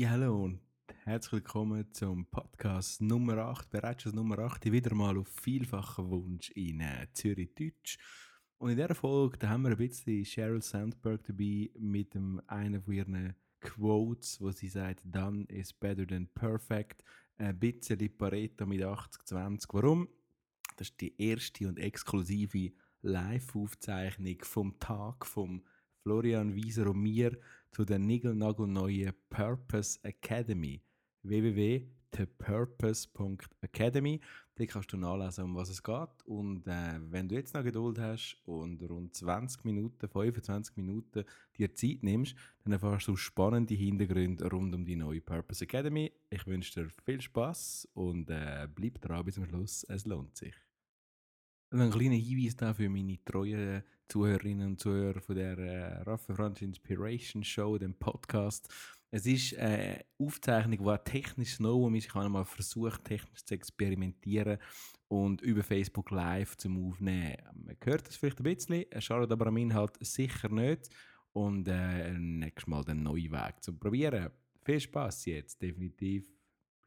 Ja, hallo und herzlich willkommen zum Podcast Nummer 8, bereits schon Nummer 8, wieder mal auf vielfachen Wunsch in äh, Zürich Deutsch. Und in dieser Folge da haben wir ein bisschen Sheryl Sandberg dabei mit dem, einer von ihren Quotes, wo sie sagt, done is better than perfect. Ein bisschen Pareto mit 80-20. Warum? Das ist die erste und exklusive Live-Aufzeichnung vom Tag vom Florian Wieser und mir zu der neuen Purpose Academy. www.thepurpose.academy. Da kannst du nachlesen, um was es geht. Und äh, wenn du jetzt noch Geduld hast und rund 20 Minuten, 25 Minuten dir Zeit nimmst, dann erfährst du spannende Hintergründe rund um die neue Purpose Academy. Ich wünsche dir viel Spaß und äh, bleib dran bis zum Schluss. Es lohnt sich. Ein kleiner Hinweis da für meine treuen Zuhörerinnen und Zuhörer von der äh, Raffa Franz Inspiration Show, dem Podcast. Es ist eine Aufzeichnung, die technisch neu ist. Ich habe versucht, technisch zu experimentieren und über Facebook Live zum Aufnehmen. Man hört es vielleicht ein bisschen, schadet aber am Inhalt sicher nicht. Und äh, nächstes Mal den neuen Weg zum Probieren. Viel Spaß jetzt, definitiv.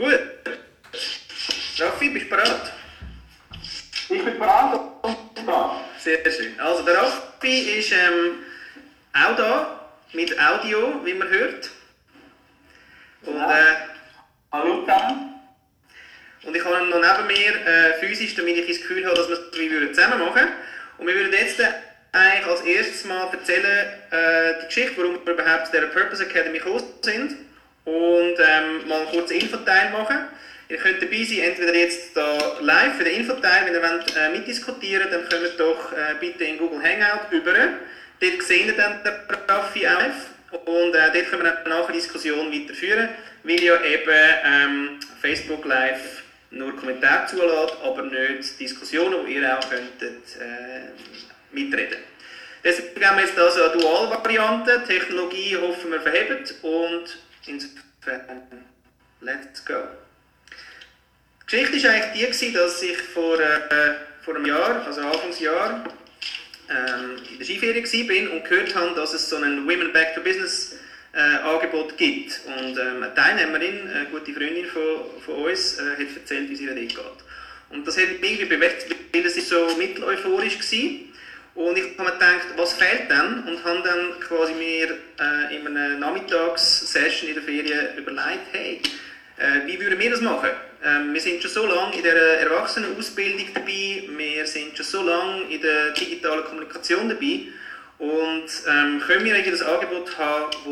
Gut. Raffi, bist du bereit? Ich bin bereit und da. Sehr schön. Also der Raffi ist ähm, auch da, mit Audio, wie man hört. Und, äh, Hallo zusammen. und ich habe ihn noch neben mir äh, physisch, damit ich das Gefühl habe, dass wir es wie zusammen machen Und wir würden jetzt äh, eigentlich als erstes mal erzählen, äh, die Geschichte, warum wir überhaupt zu dieser Purpose Academy gekommen sind. Und ähm, mal einen kurzen Infoteil machen. Ihr könnt dabei sein, entweder jetzt da live für den Infoteil, wenn ihr wollt, äh, mitdiskutieren dann kommt doch äh, bitte in Google Hangout über. Dort seht ihr dann den Raffi live und äh, dort können wir nachher Diskussion weiterführen, weil ja eben ähm, Facebook Live nur Kommentare zulässt, aber nicht Diskussionen, wo ihr auch könntet äh, mitreden. Deswegen haben wir jetzt also eine Dual-Variante. Technologie hoffen wir verhebt und insofern let's go. Die Geschichte war eigentlich die, dass ich vor, äh, vor einem Jahr, also Anfangsjahr, ähm, in der Skiferie war und gehört habe, dass es so ein Women Back to Business äh, Angebot gibt. Und ähm, eine Teilnehmerin, eine gute Freundin von, von uns, äh, hat erzählt, wie ihr dort geht. Und das hat mich irgendwie bewegt, weil es so mitteleuphorisch war. Und ich habe mir gedacht, was fehlt denn? Und habe dann quasi mir äh, in einer Nachmittagssession in der Ferien überlegt, hey, äh, wie würden wir das machen? Ähm, wir sind schon so lange in der Erwachsenenausbildung dabei, wir sind schon so lange in der digitalen Kommunikation dabei und ähm, können wir eigentlich das Angebot haben, das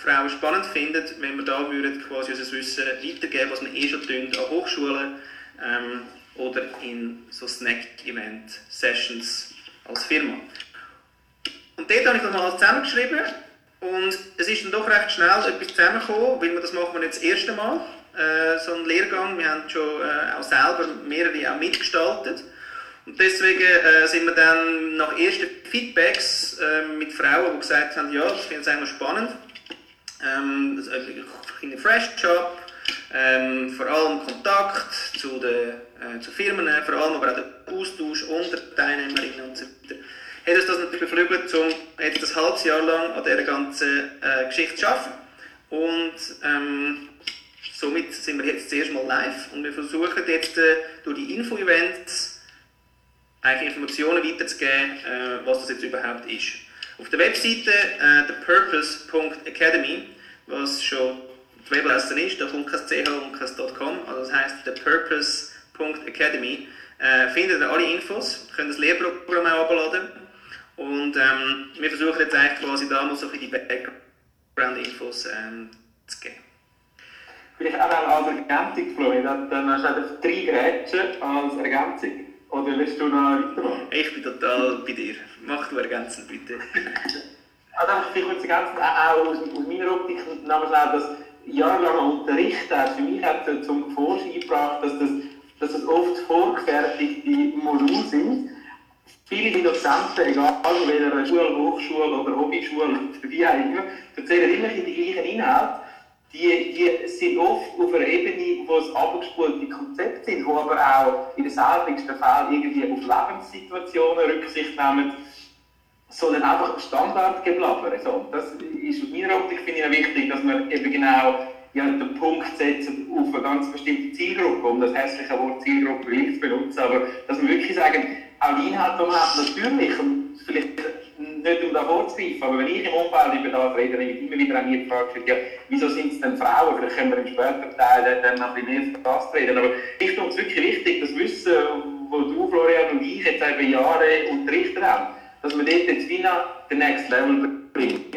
Frauen spannend finden, wenn wir da würden quasi unser Wissen weitergeben, was wir eh schon tun an Hochschulen ähm, oder in so Snack-Event-Sessions als Firma. Und dort habe ich das mal zusammengeschrieben und es ist dann doch recht schnell etwas zusammengekommen, weil wir das machen wir nicht das erste Mal, äh, so einen Lehrgang. Wir haben schon äh, auch selber mehrere auch mitgestaltet. Und deswegen äh, sind wir dann nach ersten Feedbacks äh, mit Frauen, die gesagt haben, ja, das finde ich eigentlich spannend. Ähm, das, äh, in einem Fresh Job, ähm, vor allem Kontakt zu den äh, zu Firmen, vor allem aber auch der Austausch unter Teilnehmerinnen und so weiter. Hat uns das natürlich beflügelt, um jetzt ein halbes Jahr lang an dieser ganzen äh, Geschichte zu arbeiten. Und ähm, somit sind wir jetzt zuerst mal live und wir versuchen jetzt äh, durch die Info-Events eigentlich Informationen weiterzugeben, äh, was das jetzt überhaupt ist. Auf der Webseite äh, thepurpose.academy, was schon die Webadresse ist, da kommt kein ch und kein .com, also das heisst thepurpose.academy, äh, findet ihr alle Infos, könnt das Lehrprogramm auch abladen. Und ähm, wir versuchen jetzt eigentlich quasi da mal so ein die Background-Infos ähm, zu geben. Vielleicht auch als Ergänzung, Florian, dann hast du einfach drei Grätschen als Ergänzung. Oder willst du noch weitermachen? Ich bin total bei dir. Mach du ergänzend bitte. Also vielleicht kurz ergänzend, auch aus, aus meiner Optik, namens auch das jahrelange Unterricht hat für mich hat zum Vorschein gebracht, dass das, dass das oft vorgefertigte Module sind. Viele Dozenten, egal in welcher Schule, Hochschule oder Hobbyschule, für die immer, erzählen immer die gleichen Inhalte. Die, die sind oft auf einer Ebene, wo es abgespulte Konzepte sind, die aber auch in den seltensten Fällen irgendwie auf Lebenssituationen Rücksicht nehmen, sondern einfach Standardgeblaber. So, das ist aus meiner Optik finde ich wichtig, dass man eben genau ja, den Punkt setzt auf eine ganz bestimmte Zielgruppe, um das hässliche Wort Zielgruppe nicht zu benutzen, aber dass wir wirklich sagen, auch die Inhalte, die man hat, natürlich, und vielleicht nicht um da vorzugreifen, aber wenn ich im Umfeld über das rede, dann ich immer wieder an mir gefragt, ja, wieso sind es denn Frauen? Vielleicht können wir im späteren Teil dann noch ein bisschen mehr das reden. Aber ich finde es wirklich wichtig, das Wissen, wo du, Florian und ich jetzt über Jahre unterrichtet haben, dass man dort jetzt wieder den Next Level bringt.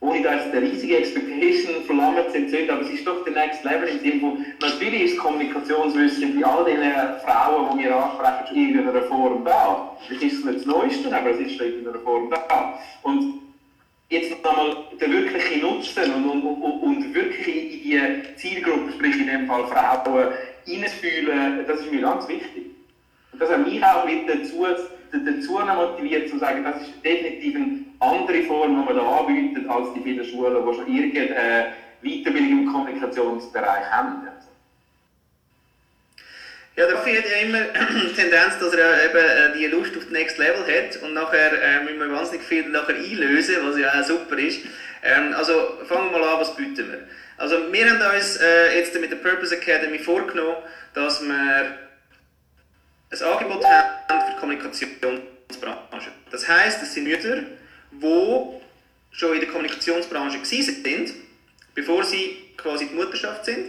Ohne da jetzt eine riesige Expectation verlangt entzünden, aber es ist doch der Next Level im Sinne von, natürlich ist Kommunikationswissen bei all den Frauen, die wir ansprechen, in irgendeiner Form da. Das ist nicht das Neueste, aber es ist in einer Form da. Und jetzt nochmal der wirkliche Nutzen und, und, und, und wirklich in die Zielgruppe, sprich in dem Fall Frauen, hineinfühlen, das ist mir ganz wichtig. Und das hat mich auch mit dazu dazu motiviert, zu sagen, das ist definitiv eine andere Form, die man da anbietet, als die vielen Schulen, die schon irgendeine Weiterbildung im Kommunikationsbereich haben. Ja, der Raffi hat ja immer die Tendenz, dass er eben äh, die Lust auf das Next Level hat und nachher äh, müssen wir wahnsinnig viel nachher einlösen, was ja auch super ist. Ähm, also fangen wir mal an, was bieten wir? Also wir haben uns äh, jetzt mit der Purpose Academy vorgenommen, dass wir ein Angebot haben für die Kommunikationsbranche. Das heisst, es sind Mütter, die schon in der Kommunikationsbranche sind, bevor sie quasi die Mutterschaft sind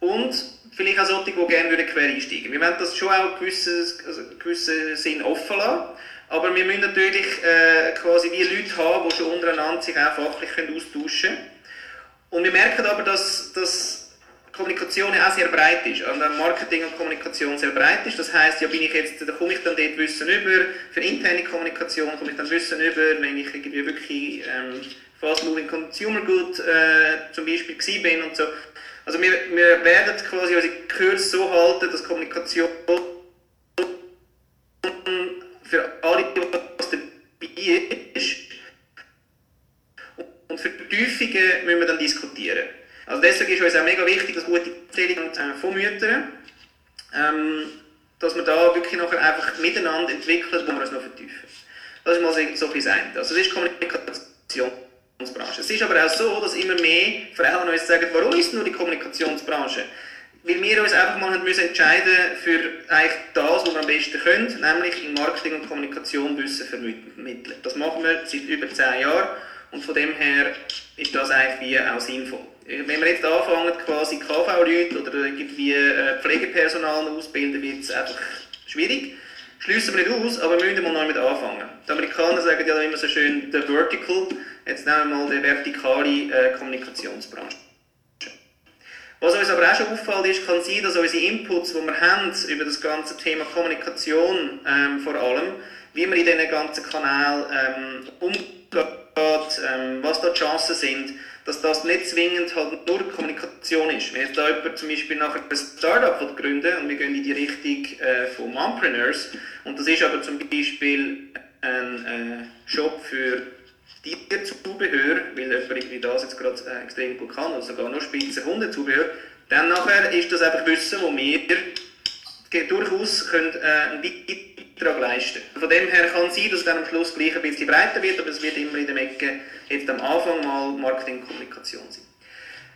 und vielleicht auch solche, die gerne quer einsteigen würden. Wir wollen das schon auch in also gewissen Sinn offen lassen, aber wir müssen natürlich äh, quasi die Leute haben, die schon untereinander sich auch fachlich austauschen können. Und wir merken aber, dass, dass Kommunikation ja auch sehr breit ist, also Marketing und Kommunikation sehr breit ist. Das heißt, ja, bin ich jetzt, da komme ich dann dort Wissen über, für interne Kommunikation komme ich dann Wissen über, wenn ich irgendwie wirklich ähm, Fast Moving Consumer Good äh, zum Beispiel bin und so. Also wir, wir werden quasi unsere Kurs so halten, dass Kommunikation deswegen ist uns auch mega wichtig, dass gute Erzählungen äh, von Müttern, ähm, dass wir da wirklich nachher einfach miteinander entwickeln, wo wir es noch vertiefen. Das ist mal so, ein sein. Also das ist Kommunikationsbranche. Es ist aber auch so, dass immer mehr Frauen uns sagen, warum ist nur die Kommunikationsbranche? Weil wir uns einfach mal müssen entscheiden für eigentlich das, was wir am besten können, nämlich in Marketing und Kommunikation Wissen vermitteln. Das machen wir seit über zehn Jahren und von dem her ist das eigentlich wie auch sinnvoll. Wenn wir jetzt anfangen, quasi KV-Leute oder irgendwie äh, Pflegepersonal ausbilden, wird es einfach schwierig. Schließen wir nicht aus, aber wir müssen mal neu mit anfangen. Die Amerikaner sagen ja immer so schön, the vertical, jetzt nehmen wir mal die vertikale äh, Kommunikationsbranche. Was uns aber auch schon auffällt, ist, kann sein, dass unsere Inputs, die wir haben über das ganze Thema Kommunikation ähm, vor allem, wie man in diesen ganzen Kanälen ähm, umgeht, ähm, was da die Chancen sind, dass das nicht zwingend halt nur Kommunikation ist. Wenn jetzt da jemand zum Beispiel nachher ein Startup gründen und wir gehen in die Richtung äh, von Mompreneurs und das ist aber zum Beispiel ein äh, Shop für Tierzubehör, weil jemand das jetzt gerade äh, extrem gut kann, oder sogar nur spitze Hundezubehör, dann nachher ist das einfach Wissen, wo wir durchaus können, äh, einen Beitrag leisten Von dem her kann es sein, dass es dann am Schluss gleich ein bisschen breiter wird, aber es wird immer in der Ecke jetzt am Anfang mal Marketing und Kommunikation sein.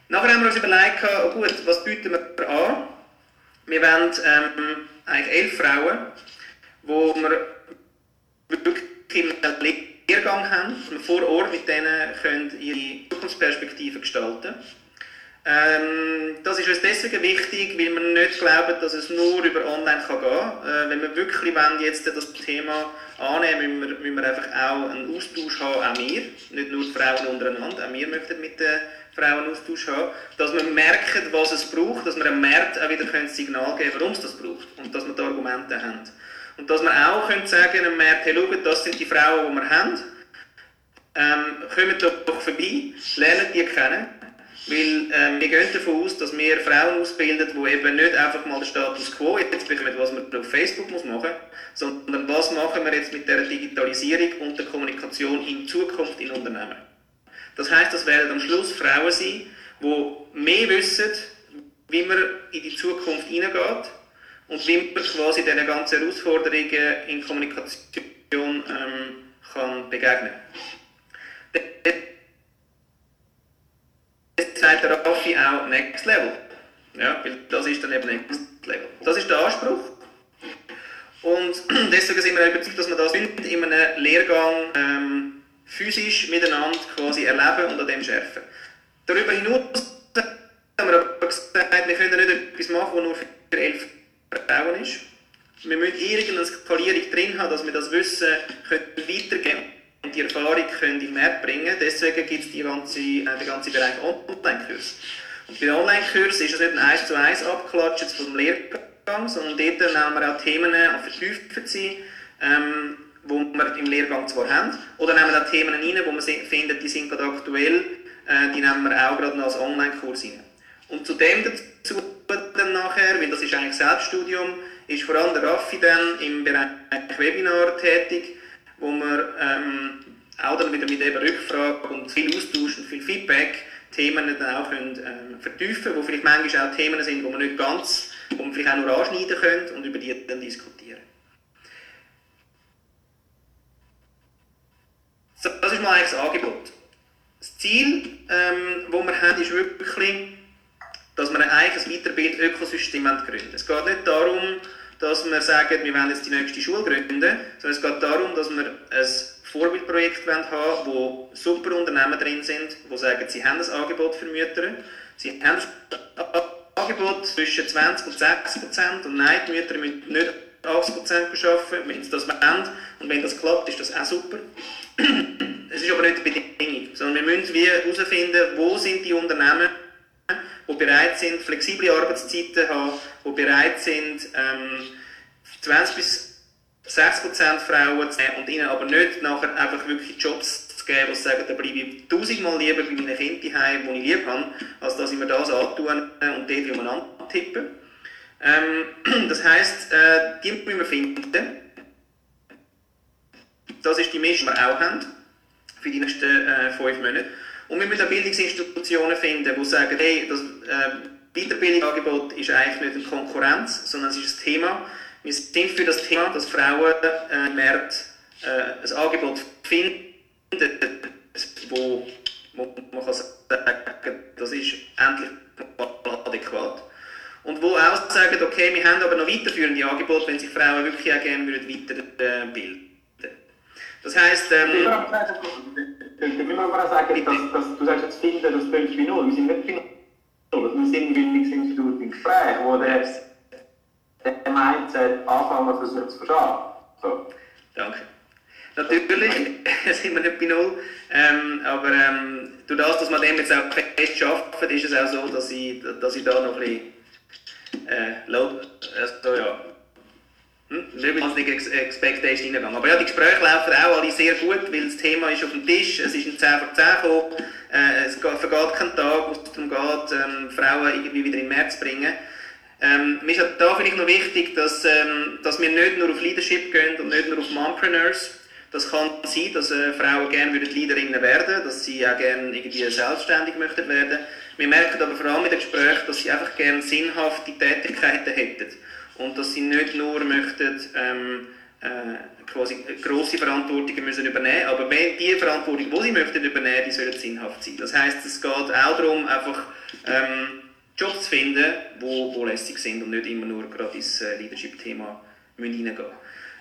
Nachher haben wir uns überlegt, oh gut, was bieten wir an? Wir wollen ähm, eigentlich elf Frauen, wo wir wirklich einen Lehrgang haben, und vor Ort mit denen können ihre Zukunftsperspektive gestalten Ähm, das ist uns deswegen wichtig, weil wir nicht glauben, dass es nur über online kann gehen kann. Äh, wenn wir wirklich wollen, jetzt das Thema annehmen, müssen wir, müssen wir einfach auch einen Austausch haben, auch wir, nicht nur die Frauen untereinander, auch wir möchten mit den Frauen einen Austausch haben, dass wir merken, was es braucht, dass wir einem Markt auch wieder ein Signal geben können, warum es das braucht und dass wir da Argumente haben. Und dass wir auch können sagen einem Markt, hey, schaut, das sind die Frauen, die wir haben, ähm, kommt doch vorbei, lernen die kennen weil ähm, wir gehen davon aus, dass wir Frauen ausbilden, die eben nicht einfach mal den Status quo jetzt bekommen, was man auf Facebook muss machen muss, sondern was machen wir jetzt mit der Digitalisierung und der Kommunikation in Zukunft in Unternehmen. Das heißt, das werden am Schluss Frauen sein, die mehr wissen, wie man in die Zukunft hineingeht und wie man quasi diesen ganzen Herausforderungen in Kommunikation ähm, kann begegnen kann sagt der Raffi auch Next Level. Ja, weil das ist dann eben Next Level. Das ist der Anspruch. Und deswegen sind wir überzeugt, dass wir das in einem Lehrgang ähm, physisch miteinander quasi erleben und an dem schärfen. Darüber hinaus haben wir aber gesagt, wir können nicht etwas machen, das nur für elf Frauen ist. Wir müssen irgendeine Skalierung drin haben, dass wir das Wissen weitergeben können die Erfahrung können in Markt bringen Deswegen gibt es die ganze, äh, den ganzen Bereich Online-Kurs. Und bei den Online-Kursen ist es nicht ein 1 zu 1 Abklatschen vom Lehrgang, sondern dort nehmen wir auch Themen an vertieft sein, ähm, wo wir im Lehrgang zwar haben, oder nehmen wir auch Themen rein, wo wir finden, die sind gerade aktuell, äh, die nehmen wir auch gerade noch als Online-Kurs rein. Und zu dem dazu dann nachher, weil das ist eigentlich Selbststudium, ist vor allem der Raffi dann im Bereich Webinar tätig, wo wir ähm, auch dann wieder mit eben Rückfragen und viel Austausch und viel Feedback Themen dann auch können, ähm, vertiefen können, wo vielleicht manchmal auch Themen sind, die man nicht ganz, wo man vielleicht auch nur anschneiden können und über die dann diskutieren. So, das ist mal eigentlich das Angebot. Das Ziel, ähm, das wir haben, ist wirklich, dass wir ein Weiterbild-Ökosystem gründen. Es geht nicht darum, dass wir sagen, wir wollen jetzt die nächste Schule gründen, sondern es geht darum, dass wir ein Vorbildprojekt haben wo super Unternehmen drin sind, die sagen, sie haben ein Angebot für Mütter, sie haben ein Angebot zwischen 20 und 60 Prozent und nein, die Mütter müssen nicht 80 Prozent arbeiten, wenn sie das wollen. Und wenn das klappt, ist das auch super. Es ist aber nicht die Bedingung, sondern wir müssen herausfinden, wo sind die Unternehmen, die bereit sind, flexible Arbeitszeiten haben, die bereit sind, ähm, 20 bis 60% Frauen zu nehmen und ihnen aber nicht nachher einfach wirklich Jobs zu geben, die sagen, da bleibe ich tausendmal lieber bei meinen Kindern heim, die ich lieb habe, als dass ich mir das antun und dort umeinander tippe. Ähm, das heisst, äh, die müssen wir finden. Das ist die Mischung, die wir auch haben für die nächsten äh, fünf Monate. Und wir müssen Bildungsinstitutionen finden, die sagen, hey, das äh, Weiterbildungsangebot ist eigentlich nicht eine Konkurrenz, sondern es ist ein Thema. Wir sind für das Thema, dass Frauen äh, im März äh, ein Angebot finden, wo, wo man kann sagen das ist endlich adäquat. Und wo auch sagen, okay, wir haben aber noch weiterführende Angebote, wenn sich Frauen wirklich auch gerne weiterbilden würden. Das heisst... Ähm, Darf ich mal sagen, dass, dass, du sagst jetzt finden, das tönt wie null. Wir sind nicht bei null. Wir sind im Bildungsinstitut im Gespräch, wo der, der Mindset anfangen versucht zu verstehen. So. Danke. Natürlich sind wir nicht bei null, ähm, aber ähm, durch das, dass man dem jetzt auch fest schafft, ist es auch so, dass ich, dass ich da noch ein bisschen äh, low, also, ja, hm? Nicht wahnsinnig Ex Expectation reingegangen. Aber ja, die Gespräche laufen auch alle sehr gut, weil das Thema ist auf dem Tisch, es ist ein 10 vor 10 gekommen, äh, es vergeht kein Tag, wo es darum geht, ähm, Frauen irgendwie wieder in den März zu bringen. Ähm, mir ist da vielleicht noch wichtig, dass, ähm, dass wir nicht nur auf Leadership gehen und nicht nur auf Mompreneurs. Das kann sein, dass äh, Frauen gerne Leaderinnen werden dass sie auch gerne irgendwie selbstständig möchten werden. Wir merken aber vor allem in den Gesprächen, dass sie einfach gerne sinnhafte Tätigkeiten hätten und dass sie nicht nur möchten, ähm, äh, quasi grosse Verantwortungen müssen übernehmen, aber die Verantwortung, die sie möchten übernehmen, die sollen sinnhaft sein. Das heißt, es geht auch darum, einfach ähm, Jobs zu finden, wo, wo lässig sind und nicht immer nur gerade ins äh, Leadership-Thema hineingehen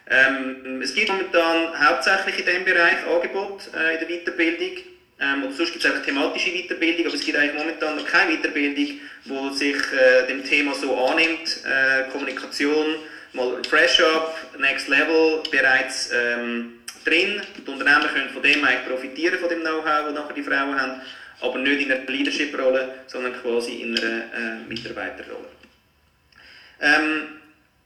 ähm, Es gibt momentan hauptsächlich in diesem Bereich Angebot äh, in der Weiterbildung. Ähm, und sonst gibt es auch thematische Weiterbildung, aber es gibt eigentlich momentan noch keine Weiterbildung, die sich äh, dem Thema so annimmt. Äh, Kommunikation, mal Fresh Up, Next Level, bereits ähm, drin. Die Unternehmen können von dem eigentlich profitieren, von dem Know-how, das nachher die Frauen haben, aber nicht in einer Leadership-Rolle, sondern quasi in einer äh, Mitarbeiterrolle. Ähm,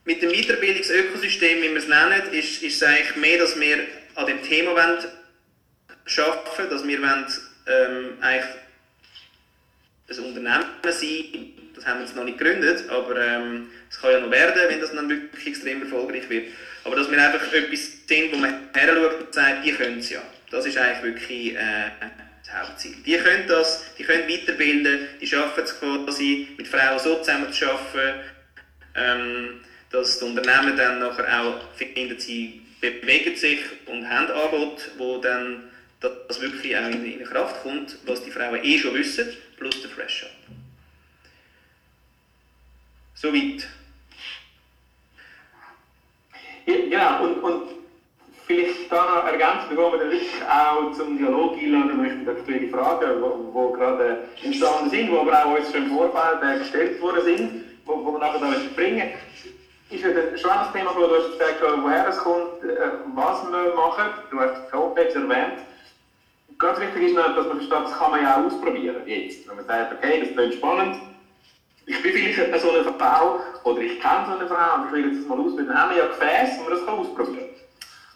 mit dem Weiterbildungsökosystem, wie wir es nennen, ist, ist es eigentlich mehr, dass wir an dem Thema wollen schaffen, dass wir wollen, ähm, eigentlich ein Unternehmen sein, das haben wir jetzt noch nicht gegründet, aber ähm, es ähm, kann ja noch werden, wenn das dann wirklich extrem erfolgreich wird. Aber dass wir einfach etwas sind, wo man her und sagt, die können es ja. Das ist eigentlich wirklich äh, das Hauptziel. Die können das, die können weiterbilden, die schaffen es quasi, mit Frauen so zusammen zu arbeiten, ähm, dass die Unternehmen dann nachher auch finden, sie bewegen sich und haben Angebote, wo dann das wirklich auch in, in Kraft kommt, was die Frauen eh schon wissen, plus der Fresh-Up. Soweit. Ja, genau, und, und vielleicht da noch ergänzen, bevor wir dann wirklich auch zum Dialog einladen möchten, aktuelle Fragen, die gerade entstanden sind, die aber auch uns schon im Vorfeld äh, gestellt worden sind, wo, wo wir nachher da bringen ist ja schon das Thema, wo du hast gesagt, woher es kommt, äh, was wir machen. Du hast die Homepage erwähnt. Ganz wichtig ist dass man versteht, das kann man ja auch ausprobieren jetzt. Wenn man sagt, okay, das klingt spannend, ich bin vielleicht so eine Frau oder ich kenne so eine Frau und ich will jetzt das mal ausprobieren, dann haben wir ja Gefäße, wo man das kann ausprobieren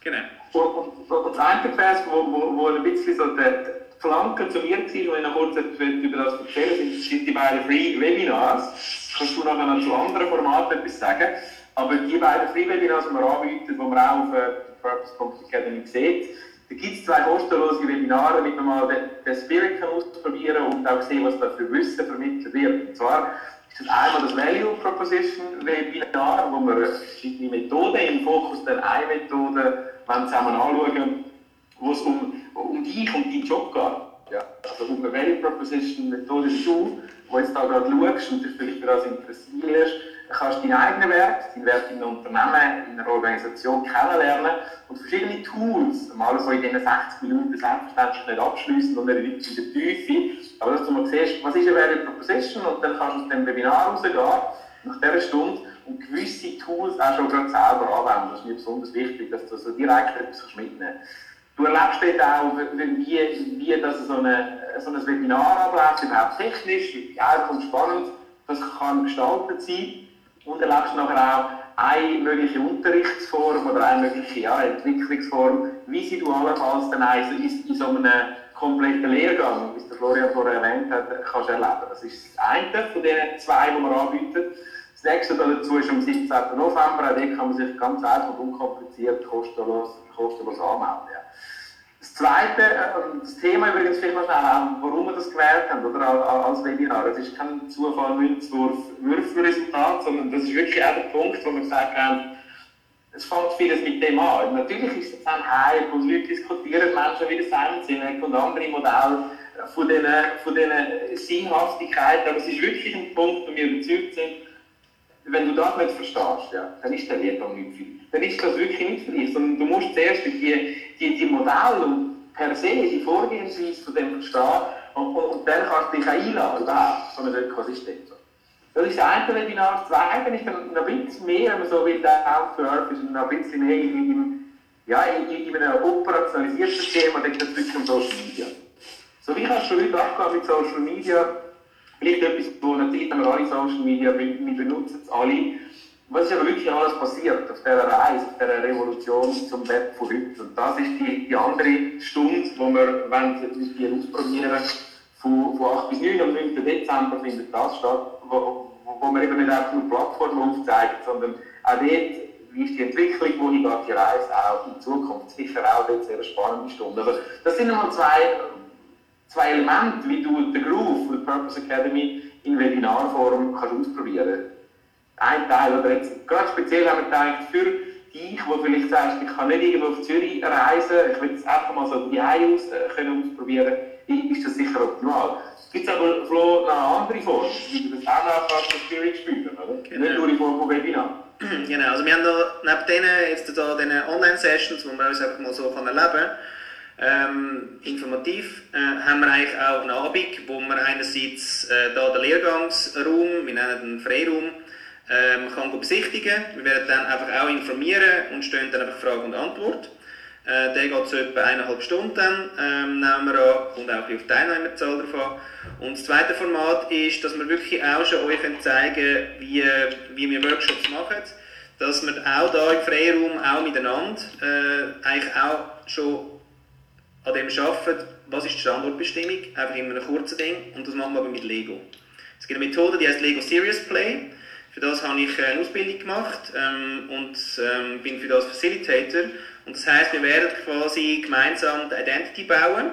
Genau. Und, und, und das eine Gefäß, wo, wo, wo ein bisschen so die Flanke zu mir war, wo ich noch kurz über das erzählen sind, sind die beiden Free Webinars. Kannst du nachher noch zu anderen Formaten etwas sagen? Aber die beiden Free Webinars, die wir anbieten, die man auch auf äh, Purpose Academy sieht, da gibt es zwei kostenlose Webinare, damit man mal den, den Spirit kann ausprobieren und auch sehen, was da für Wissen vermittelt wird. Und zwar ist das einmal das Value Proposition Webinar, wo wir verschiedene Methoden im Fokus dann eine Methode zusammen anschauen, wo es um, um dich und deinen Job geht. Ja, also um eine Value Proposition Methode du, wo jetzt da gerade schaust und dich vielleicht für das interessierst, kannst deinen eigenen Wert, deinen Wert in einem Unternehmen, in einer Organisation kennenlernen und verschiedene Tools, mal so in diesen 60 Minuten selbstverständlich nicht abschließen und nicht in der Tiefe, aber dass du mal siehst, was ist eine Value Proposition und dann kannst du aus dem Webinar rausgehen, nach dieser Stunde, und gewisse Tools auch schon gerade selber anwenden. Das ist mir besonders wichtig, dass du so direkt etwas mitnehmen kannst. Du erlebst dort auch, wie, wie das so, eine, so ein Webinar abläuft, überhaupt technisch, wie ja, kommt spannend, das kann gestaltet sein und erlebst nachher auch eine mögliche Unterrichtsform oder eine mögliche ja, Entwicklungsform, wie sie du allenfalls dann in, in so einem kompletten Lehrgang, wie es der Florian vorher erwähnt hat, kannst erleben. Das ist das eine von den zwei, die wir anbieten. Das nächste dazu ist am 17. November, auch dort kann man sich ganz einfach und unkompliziert kostenlos, kostenlos anmelden. Das zweite, äh, das Thema übrigens vielleicht noch schnell, warum wir das gewählt haben, oder als Webinar. Es ist kein Zufall, Münzwurf, Würfelresultat, sondern das ist wirklich auch der Punkt, wo wir gesagt haben, es fängt vieles mit dem an. Natürlich ist es ein Hype, wo Leute diskutieren, Menschen wie Simon Sinek und andere Modelle von diesen, von diesen Sinnhaftigkeiten, aber es ist wirklich ein Punkt, wo wir überzeugt sind, wenn du das nicht verstehst, ja, dann ist der Lehrgang nicht dich. Dann ist das wirklich nicht für dich, sondern du musst zuerst die, die, die Modelle und per se die Vorgehensweise von dem verstehen und, und, dann kannst du dich auch einladen, überhaupt, so ein Ökosystem. Das ist das eine Webinar. Das zweite ist dann ein bisschen mehr, wenn man so will, Down to Earth, ist ein bisschen mehr in, in, ja, in, in einem operationalisierten Thema, da geht es wirklich um Social Media. So wie kannst du heute abgehen mit Social Media? Vielleicht etwas, wo natürlich haben wir alle Social Media, wir, wir benutzen es alle. Was ist aber wirklich alles passiert auf dieser Reise, auf dieser Revolution zum Web von heute? Und das ist die, die andere Stunde, wo wir wollen, die ausprobieren von, von 8 bis 9 am 9. Dezember findet das statt, wo, wo wir eben nicht einfach nur Plattformen aufzeigen, sondern auch dort, wie ist die Entwicklung, wohin geht die Reise auch in Zukunft. Sicher auch dort sehr spannende Stunde. Aber das sind nochmal zwei zwei Elemente, wie du den Groove von der Purpose Academy in Webinarform kannst ausprobieren Ein Teil, oder jetzt gerade speziell haben wir gedacht, für dich, wo vielleicht sagst, ich kann nicht irgendwo auf Zürich reisen, ich will es einfach mal so die aus, äh, können ausprobieren, ist das sicher optimal. Gibt es aber Flo, noch eine andere Form, wie du das auch noch kannst auf Zürich spielen, oder? Genau. Nicht nur in Form von Webinar. Genau, also wir haben da neben denen, jetzt da, diesen Online-Sessions, wo man uns einfach mal so kann erleben kann, Ähm, informativ äh, haben wir eigentlich auch einen Abend, wo wir einerseits äh, da den Lehrgangsraum, wir nennen den Freiraum, ähm, kann besichtigen. Wir werden dann einfach auch informieren und stellen dann einfach Frage und Antwort. Äh, der geht so etwa eineinhalb Stunden, ähm, nehmen wir an, und auch auf die Teilnehmerzahl drauf. Und das zweite Format ist, dass wir wirklich auch schon euch zeigen wie, wie wir Workshops machen. Dass wir auch hier im Freiraum, auch miteinander, äh, eigentlich auch schon an dem arbeiten, was ist die Standortbestimmung, einfach in einem kurzen Ding. Und das machen wir aber mit Lego. Es gibt eine Methode, die heißt Lego Serious Play. Für das habe ich eine Ausbildung gemacht ähm, und ähm, bin für das Facilitator. Und das heißt, wir werden quasi gemeinsam die Identity bauen.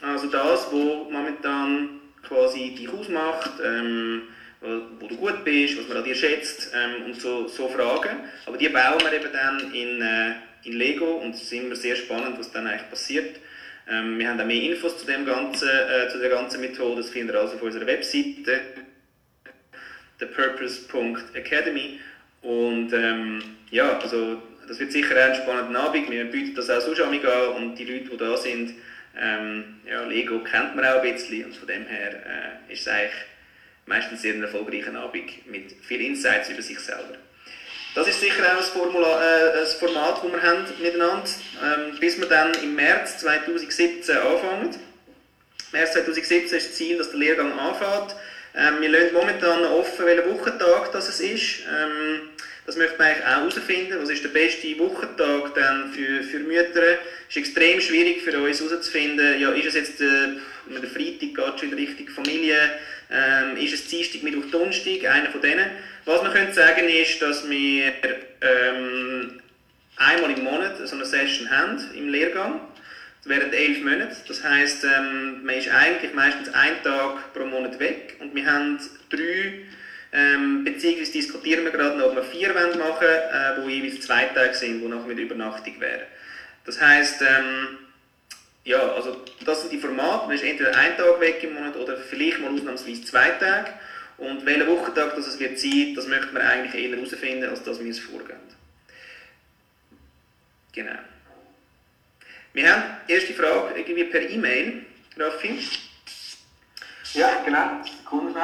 Also das, was momentan quasi dich ausmacht, ähm, wo du gut bist, was man an dir schätzt ähm, und so, so Fragen. Aber die bauen wir eben dann in, äh, in Lego und es ist immer sehr spannend, was dann eigentlich passiert. Ähm, wir haben auch mehr Infos zu, dem ganzen, äh, zu der ganzen Methode, das findet ihr also auf unserer Webseite thepurpose.academy und ähm, ja, also das wird sicher ein spannender Abend. Wir bieten das auch sonst an und die Leute, die da sind, ähm, ja, Lego kennt man auch ein bisschen und von dem her äh, ist es eigentlich meistens sehr ein erfolgreicher Abend mit viel Insights über sich selber. Das ist sicher auch ein, Formula, äh, ein Format, das wir haben miteinander, ähm, bis wir dann im März 2017 anfangen. März 2017 ist das Ziel, dass der Lehrgang anfängt. Ähm, wir lassen momentan offen, welcher Wochentag das ist. Ähm, das möchte man eigentlich auch herausfinden. Was ist der beste Wochentag dann für, für Mütter? Es ist extrem schwierig für uns herauszufinden, ja, ist es jetzt der, der Freitag, geht schon in Richtung Familie, ähm, ist es Dienstag, Mittwoch, Donnerstag, einer von denen. Was man könnte sagen ist, dass wir ähm, einmal im Monat so eine Session haben im Lehrgang. Wären elf Monate. Das heisst, ähm, man ist eigentlich meistens einen Tag pro Monat weg und wir haben drei ähm, beziehungsweise diskutieren wir gerade noch, ob wir vier machen wollen, äh, wo jeweils zwei Tage sind, wo noch mit Übernachtung wäre. Das heisst, ähm, ja, also das sind die Formate. Man ist entweder ein Tag weg im Monat oder vielleicht mal ausnahmsweise zwei Tage. Und welcher Wochentag das es wird sein, das möchte man eigentlich eher herausfinden, als dass wir es vorgehen. Genau. Wir haben die erste Frage irgendwie per E-Mail, Raffi. Ja, genau. Sekunde.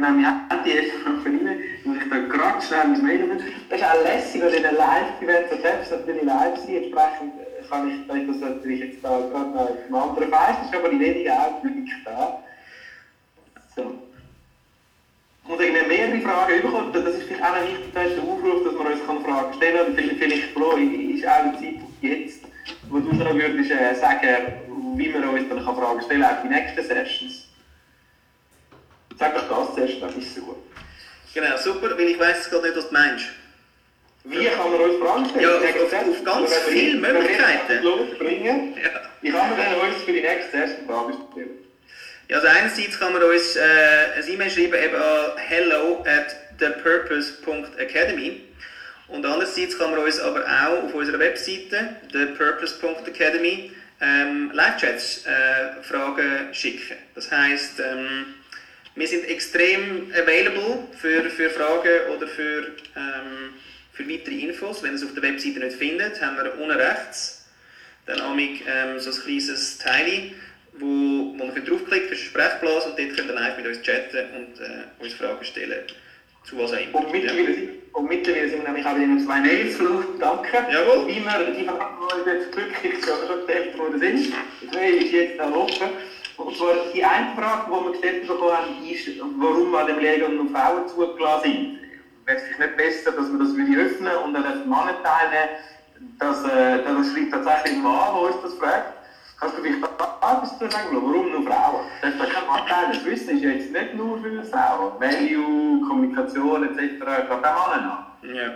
Wir haben die erste Frage von Ihnen. Muss ich da gerade schnell mein Mail nehmen. Das ist auch lässig, wenn in einem Live-Event selbst natürlich live sein. Entsprechend kann ich, ich das natürlich jetzt da gerade noch auf einem anderen Weiß, ist aber in wenigen Augenblicken da. So. Und irgendwie mehrere Fragen bekommen, das ist vielleicht auch ein wichtiger Aufruf, dass man uns Fragen stellen kann. Vielleicht, vielleicht Flo, ist auch eine Zeit jetzt, wo du noch würdest äh, sagen, wie man uns dann Fragen stellen kann, auch die nächsten Sessions. Sag doch das zuerst, das ist so gut. Genau, super, weil ich weiss gerade nicht, was du meinst. Wie kann man uns Fragen stellen? Ja, auf, auf, auf ganz viele Möglichkeiten. Bringen, ja. Wie kann man denn uns für die nächste Session Fragen stellen? Ja, also einerseits kann man uns äh, ein E-Mail schreiben eben an hello at thepurpose.academy und andererseits kann man uns aber auch auf unserer Webseite thepurpose.academy ähm, Live-Chats äh, Fragen schicken. Das heisst, ähm, wir sind extrem available für, für Fragen oder für, ähm, für weitere Infos. Wenn ihr es auf der Webseite nicht findet, haben wir unten rechts dann amig, ähm, so ein kleines Teil, wo, wo man draufklicken für Sprechblase und dort könnt ihr live mit uns chatten und äh, uns Fragen stellen. Zu was auch immer. Und mittlerweile, ja. und mittlerweile sind wir nämlich auch wieder zwei Mails Danke. Jawohl. Wie wir die die jetzt glücklich gestellt worden sind. Die zwei ist jetzt auch offen. Und zwar die eine Frage, die wir gestellt bekommen haben, ist, warum an dem Lehrgang nur Frauen zugelassen sind. Wäre es nicht besser, dass wir das öffnen und dann den Mann teilnehmen? Das, äh, das schreibt tatsächlich ein Mann, der uns das fragt. Kannst du vielleicht etwas zu sagen, warum nur Frauen? Das ist kein Anteil. Das Wissen ist jetzt nicht nur für Frauen. Value, Kommunikation etc. gerade auch Männer an. Ja.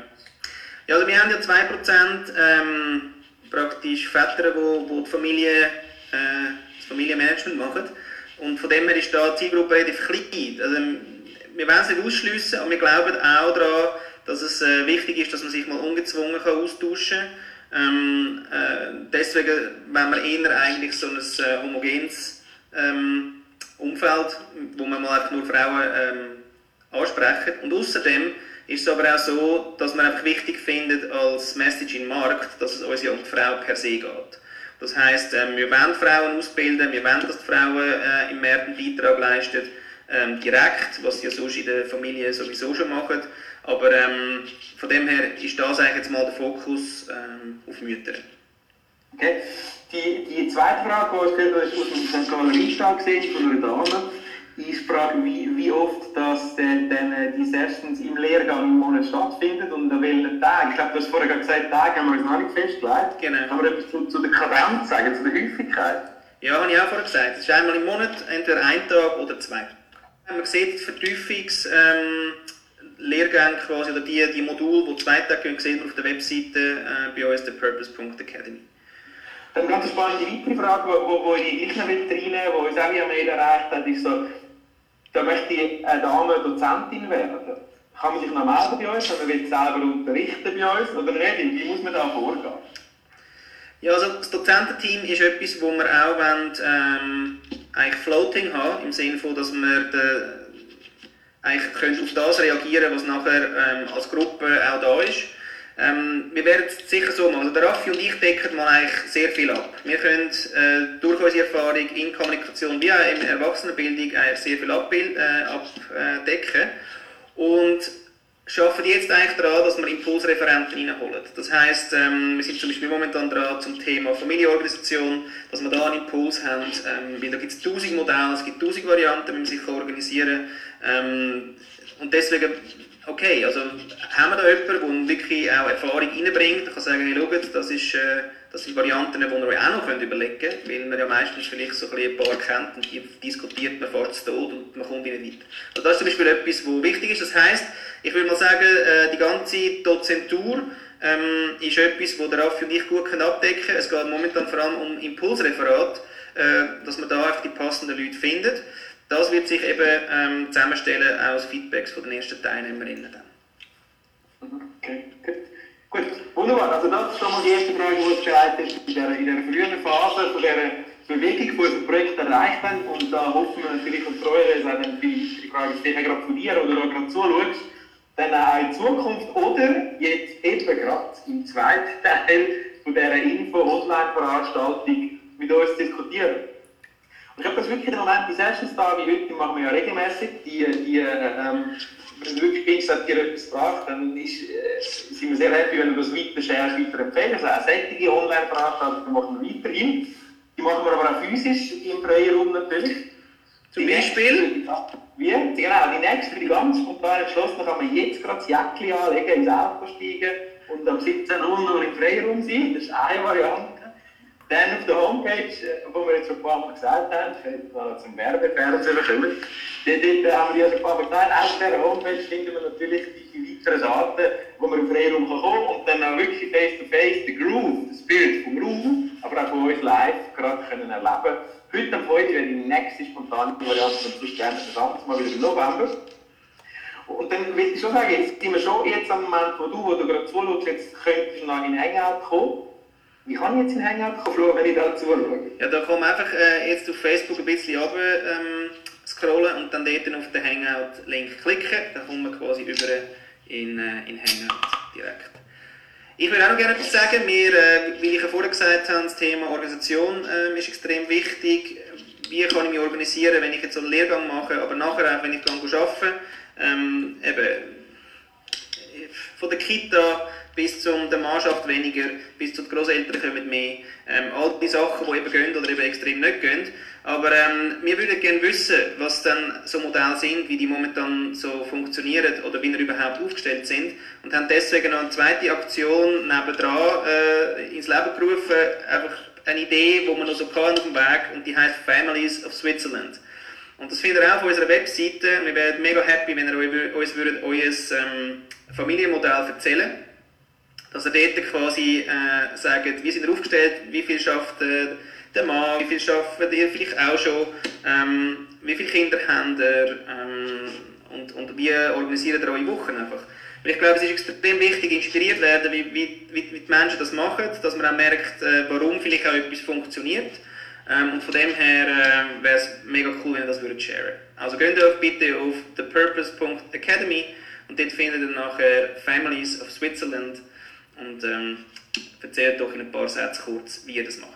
ja, also wir haben ja 2% ähm, praktisch Väter, wo, wo die Familie das Familienmanagement machen. Und von dem her ist da die Zielgruppe relativ klein. Also, wir wollen es nicht ausschliessen, aber wir glauben auch daran, dass es äh, wichtig ist, dass man sich mal ungezwungen kann austauschen kann. Ähm, äh, deswegen wenn wir eher eigentlich so ein äh, homogenes ähm, Umfeld, wo man mal einfach nur Frauen ähm, ansprechen. Und außerdem ist es aber auch so, dass man einfach wichtig findet als Message im Markt, dass es uns ja um die Frau per se geht. Das heisst, ähm, wir wollen Frauen ausbilden, wir wollen, dass die Frauen äh, im März einen Beitrag leisten, ähm, direkt, was sie ja sonst in der Familie sowieso schon machen. Aber ähm, von dem her ist das eigentlich jetzt mal der Fokus auf Mütter. Okay. Die, die zweite Frage, die ich aus dem St. Galler Einstall gesehen von einer Dame, ist die Frage, wie, wie oft das denn, denn die Sessions im Lehrgang im Monat stattfindet und welchen Tagen. Ich glaube, du hast vorher gesagt, Tage haben wir uns noch nicht festgelegt. Genau. Kann man etwas zu, zu der Kadenz sagen, zu der Häufigkeit? Ja, habe ich auch vorher gesagt. Es ist einmal im Monat, entweder ein Tag oder zwei. Man sieht die Vertiefungs... Ähm, Lehrgänge quasi, oder die, die Module, die zwei Tage gehen, sehen wir auf der Webseite äh, bei uns, thepurpose.academy. Eine ganz spannende weitere Frage, die ich gleich noch reinnehmen will, die uns auch via Mail erreicht hat, ist so, da möchte ich eine Dame Dozentin werden. Kann man sich noch melden bei uns, wenn man will selber unterrichten bei uns, oder nicht? Wie muss man da vorgehen? Ja, also das Dozententeam ist etwas, wo wir auch wollen, ähm, eigentlich Floating haben, im Sinne von, dass wir den, eigentlich können auf das reagieren was nachher ähm, als Gruppe auch da ist. Ähm, wir werden es sicher so machen. Also der Raffi und ich decken mal eigentlich sehr viel ab. Wir können äh, durch unsere Erfahrung in Kommunikation wie auch in Erwachsenenbildung eigentlich sehr viel abbild, äh, abdecken. Und arbeiten jetzt eigentlich daran, dass wir Impulsreferenten reinholen. Das heisst, ähm, wir sind zum Beispiel momentan dran zum Thema Familienorganisation, dass wir da einen Impuls haben, ähm, weil da gibt es tausend Modelle, es gibt tausend Varianten, wie man sich organisieren kann. Ähm, und deswegen, okay, also haben wir da jemanden, der wirklich auch Erfahrung reinbringt, kann sagen, hey, schaut, das, ist, äh, das sind Varianten, die ihr euch auch noch überlegen könnt, weil man ja meistens vielleicht so ein, paar kennt und die diskutiert man fährt zu Tod und man kommt nicht weiter. Also das ist zum Beispiel etwas, was wichtig ist, das heisst, ich würde mal sagen, äh, die ganze Dozentur ähm, ist etwas, das der Raffi und ich gut abdecken können. Es geht momentan vor allem um Impulsreferat, äh, dass man da einfach die passenden Leute findet. Das wird sich eben ähm, zusammenstellen aus Feedbacks von den ersten Teilnehmerinnen. Dann. Okay, gut. Gut, wunderbar. Also das ist schon mal die erste Frage, die gestellt ist in dieser, in dieser frühen Phase von dieser Bewegung, die unser Projekt erreicht haben. Und da hoffen wir natürlich und freuen uns auch dann viele Fragen, die gerade von dir oder auch gerade zuschaust, dann auch in Zukunft oder jetzt eben gerade im zweiten Teil von dieser Info-Online-Veranstaltung mit uns diskutieren. Und ich habe das wirklich im Moment, die Sessions da wie heute, die machen wir ja regelmäßig, die, die ähm, wenn du wirklich dass dir etwas gebracht dann ist, äh, sind wir sehr happy, wenn du das weiter sharest, weiter empfehlst. Also auch solche Online-Veranstaltungen machen wir weiterhin. Die machen wir aber auch physisch im Freiraum natürlich. Zum Beispiel? Wie? Genau, die nächste, für die ganz spontan entschlossen, kann man jetzt gerade das Jäckchen anlegen, ins Auto steigen und am 17 Uhr im Freiraum sein. Das ist eine Variante. Dann auf der Homepage, wo wir jetzt schon ein paar Mal gesagt haben, ich mal zum Werbefernsehen kommen, dort haben wir ja schon ein paar Mal gesagt, auf dieser Homepage finden wir natürlich die weiteren Arten, wo man auf Freiraum kommen kann und dann auch wirklich face-to-face den Groove, das Bild vom Raum, aber auch von uns live gerade können erleben Heute am Freitag wäre die nächste spontane Variante, und sonst gerne das andere Mal wieder im November. Und dann will ich schon sagen, jetzt sind wir schon jetzt am Moment, wo du, wo du gerade zuschaust, jetzt könntest du noch in Hangout kommen. Wie kann ich jetzt in Hangout kommen, wenn ich da zuschaue? Ja, da kann man einfach äh, jetzt auf Facebook ein bisschen runter ähm, scrollen und dann dort auf den Hangout-Link klicken. Dann kommt man quasi über in, äh, in Hangout direkt. Ich würde auch noch gerne etwas sagen. Wir, äh, wie ich ja vorher gesagt habe, das Thema Organisation äh, ist extrem wichtig. Wie kann ich mich organisieren, wenn ich jetzt einen Lehrgang mache, aber nachher auch, wenn ich arbeite. Ähm, eben, von der Kita bis zu der Mannschaft weniger, bis zu den Großeltern kommen mehr. Ähm, all die Sachen, die eben gehen oder eben extrem nicht gehen. Aber ähm, wir würden gerne wissen, was dann so Modelle sind, wie die momentan so funktionieren oder wie sie überhaupt aufgestellt sind. Und haben deswegen noch eine zweite Aktion nebendran äh, ins Leben gerufen, einfach eine Idee, die man noch so kann auf dem Weg und die heißt Families of Switzerland. Und das findet ihr auch auf unserer Webseite. Wir wären mega happy, wenn ihr uns würdet, euer ähm, Familienmodell erzählen Dass ihr dort quasi äh, sagt, wie sind ihr aufgestellt, wie viel schafft äh, der Mann, wie viel arbeitet ihr vielleicht auch schon, ähm, wie viele Kinder habt ihr ähm, und, und wie organisiert ihr eure Wochen einfach. Weil ich glaube, es ist extrem wichtig, inspiriert werden, wie, wie, wie die Menschen das machen, dass man auch merkt, äh, warum vielleicht auch etwas funktioniert. Ähm, und von dem her äh, wäre es mega cool, wenn ihr das würdet sharen. Also geht doch bitte auf thepurpose.academy und dort findet ihr nachher Families of Switzerland und ähm, erzählt doch in ein paar Sätzen kurz, wie ihr das macht.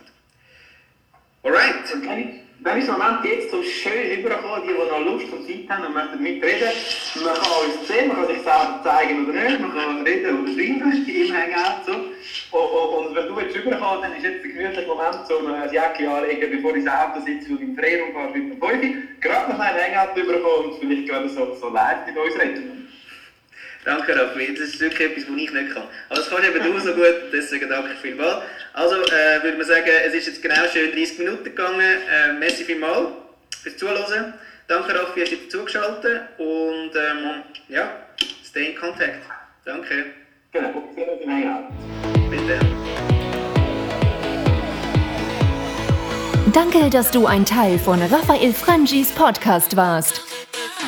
Alright. Dann ist der Moment jetzt so schön übergekommen, die, die noch Lust und Zeit haben und möchten mitreden. Man kann uns sehen, man kann sich selber zeigen oder nicht, man kann reden oder schreiben im Hangout. So. Und, und, wenn du jetzt rüberkommst, dann ist jetzt der gemütliche Moment, so ein Jäckchen anlegen, bevor ich ins Auto sitze und im Freiraum fahre mit dem Feufi, gerade noch ein Hangout rüberkommen und vielleicht gerade so, so live mit uns reden. Danke, Raffi. Das ist wirklich etwas, was ich nicht kann. Aber das kannst eben du so gut, deswegen danke vielmals. Also, äh, würde man sagen, es ist jetzt genau schön 30 Minuten gegangen. Äh, merci vielmals fürs Zuhören. Danke, Raffi, hast du dich zugeschaltet. Und ähm, ja, stay in contact. Danke. Genau. Bitte. Danke, dass du ein Teil von Raphael Frangis Podcast warst.